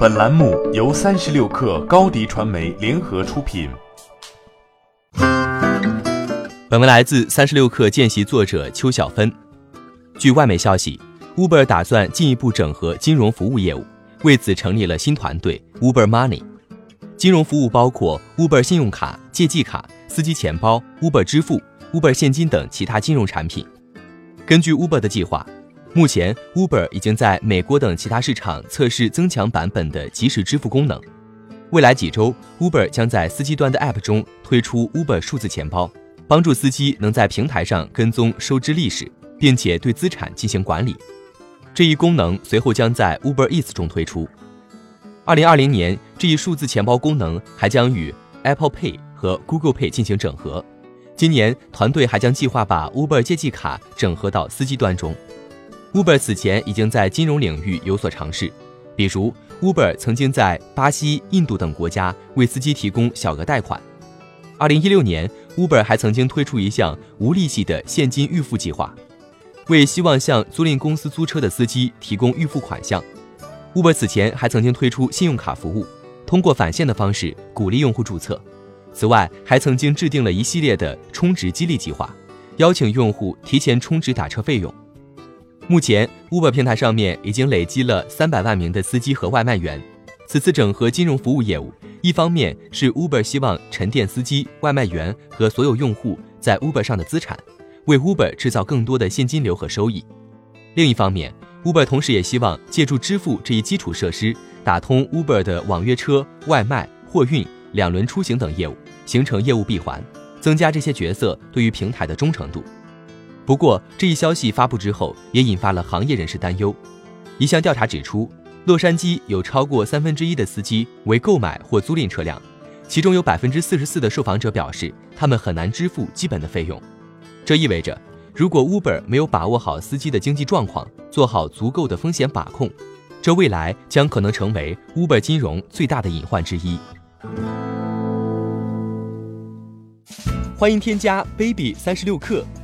本栏目由三十六氪高低传媒联合出品。本文来自三十六氪见习作者邱小芬。据外媒消息，Uber 打算进一步整合金融服务业务，为此成立了新团队 Uber Money。金融服务包括 Uber 信用卡、借记卡、司机钱包、Uber 支付、Uber 现金等其他金融产品。根据 Uber 的计划。目前，Uber 已经在美国等其他市场测试增强版本的即时支付功能。未来几周，Uber 将在司机端的 App 中推出 Uber 数字钱包，帮助司机能在平台上跟踪收支历史，并且对资产进行管理。这一功能随后将在 Uber Eats 中推出。二零二零年，这一数字钱包功能还将与 Apple Pay 和 Google Pay 进行整合。今年，团队还将计划把 Uber 借记卡整合到司机端中。Uber 此前已经在金融领域有所尝试，比如 Uber 曾经在巴西、印度等国家为司机提供小额贷款。二零一六年，Uber 还曾经推出一项无利息的现金预付计划，为希望向租赁公司租车的司机提供预付款项。Uber 此前还曾经推出信用卡服务，通过返现的方式鼓励用户注册。此外，还曾经制定了一系列的充值激励计划，邀请用户提前充值打车费用。目前，Uber 平台上面已经累积了三百万名的司机和外卖员。此次整合金融服务业务，一方面是 Uber 希望沉淀司机、外卖员和所有用户在 Uber 上的资产，为 Uber 制造更多的现金流和收益；另一方面，Uber 同时也希望借助支付这一基础设施，打通 Uber 的网约车、外卖、货运、两轮出行等业务，形成业务闭环，增加这些角色对于平台的忠诚度。不过，这一消息发布之后，也引发了行业人士担忧。一项调查指出，洛杉矶有超过三分之一的司机为购买或租赁车辆，其中有百分之四十四的受访者表示，他们很难支付基本的费用。这意味着，如果 Uber 没有把握好司机的经济状况，做好足够的风险把控，这未来将可能成为 Uber 金融最大的隐患之一。欢迎添加 baby 三十六克。